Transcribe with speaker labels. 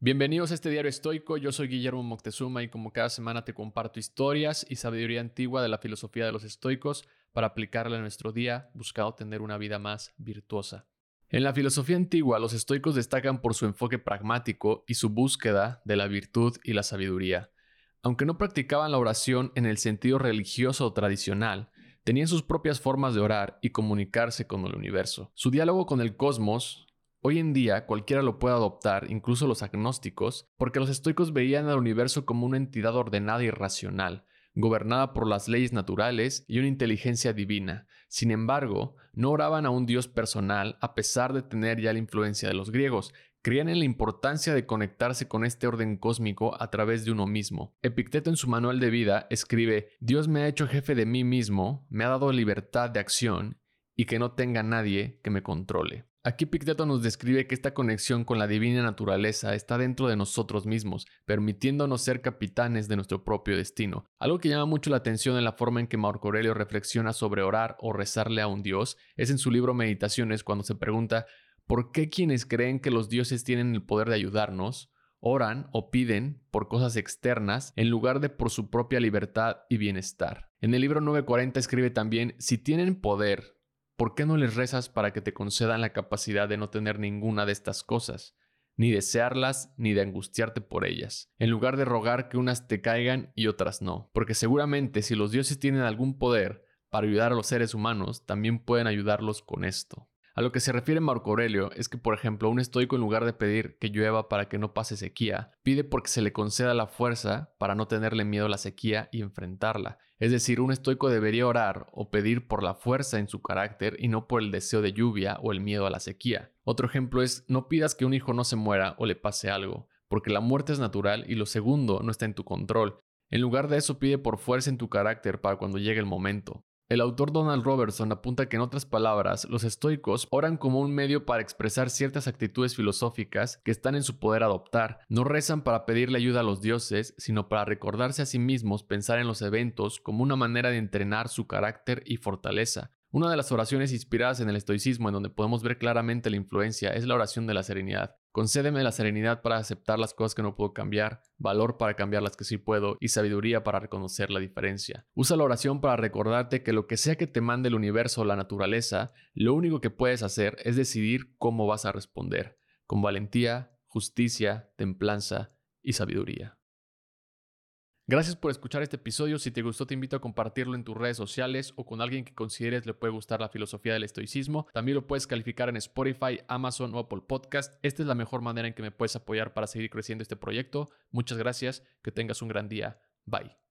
Speaker 1: Bienvenidos a este diario estoico, yo soy Guillermo Moctezuma y como cada semana te comparto historias y sabiduría antigua de la filosofía de los estoicos para aplicarla a nuestro día, buscando tener una vida más virtuosa. En la filosofía antigua, los estoicos destacan por su enfoque pragmático y su búsqueda de la virtud y la sabiduría. Aunque no practicaban la oración en el sentido religioso o tradicional, tenían sus propias formas de orar y comunicarse con el universo. Su diálogo con el cosmos Hoy en día cualquiera lo puede adoptar, incluso los agnósticos, porque los estoicos veían al universo como una entidad ordenada y racional, gobernada por las leyes naturales y una inteligencia divina. Sin embargo, no oraban a un dios personal a pesar de tener ya la influencia de los griegos, creían en la importancia de conectarse con este orden cósmico a través de uno mismo. Epicteto en su manual de vida escribe, Dios me ha hecho jefe de mí mismo, me ha dado libertad de acción y que no tenga nadie que me controle. Aquí Picteto nos describe que esta conexión con la divina naturaleza está dentro de nosotros mismos, permitiéndonos ser capitanes de nuestro propio destino. Algo que llama mucho la atención en la forma en que Marco Aurelio reflexiona sobre orar o rezarle a un dios es en su libro Meditaciones cuando se pregunta ¿por qué quienes creen que los dioses tienen el poder de ayudarnos oran o piden por cosas externas en lugar de por su propia libertad y bienestar? En el libro 940 escribe también si tienen poder ¿por qué no les rezas para que te concedan la capacidad de no tener ninguna de estas cosas, ni desearlas, ni de angustiarte por ellas, en lugar de rogar que unas te caigan y otras no? Porque seguramente si los dioses tienen algún poder para ayudar a los seres humanos, también pueden ayudarlos con esto. A lo que se refiere Marco Aurelio es que, por ejemplo, un estoico en lugar de pedir que llueva para que no pase sequía, pide porque se le conceda la fuerza para no tenerle miedo a la sequía y enfrentarla. Es decir, un estoico debería orar o pedir por la fuerza en su carácter y no por el deseo de lluvia o el miedo a la sequía. Otro ejemplo es, no pidas que un hijo no se muera o le pase algo, porque la muerte es natural y lo segundo no está en tu control. En lugar de eso pide por fuerza en tu carácter para cuando llegue el momento. El autor Donald Robertson apunta que en otras palabras, los estoicos oran como un medio para expresar ciertas actitudes filosóficas que están en su poder adoptar. No rezan para pedirle ayuda a los dioses, sino para recordarse a sí mismos pensar en los eventos como una manera de entrenar su carácter y fortaleza. Una de las oraciones inspiradas en el estoicismo en donde podemos ver claramente la influencia es la oración de la serenidad. Concédeme la serenidad para aceptar las cosas que no puedo cambiar, valor para cambiar las que sí puedo y sabiduría para reconocer la diferencia. Usa la oración para recordarte que lo que sea que te mande el universo o la naturaleza, lo único que puedes hacer es decidir cómo vas a responder, con valentía, justicia, templanza y sabiduría. Gracias por escuchar este episodio. Si te gustó, te invito a compartirlo en tus redes sociales o con alguien que consideres le puede gustar la filosofía del estoicismo. También lo puedes calificar en Spotify, Amazon o Apple Podcast. Esta es la mejor manera en que me puedes apoyar para seguir creciendo este proyecto. Muchas gracias. Que tengas un gran día. Bye.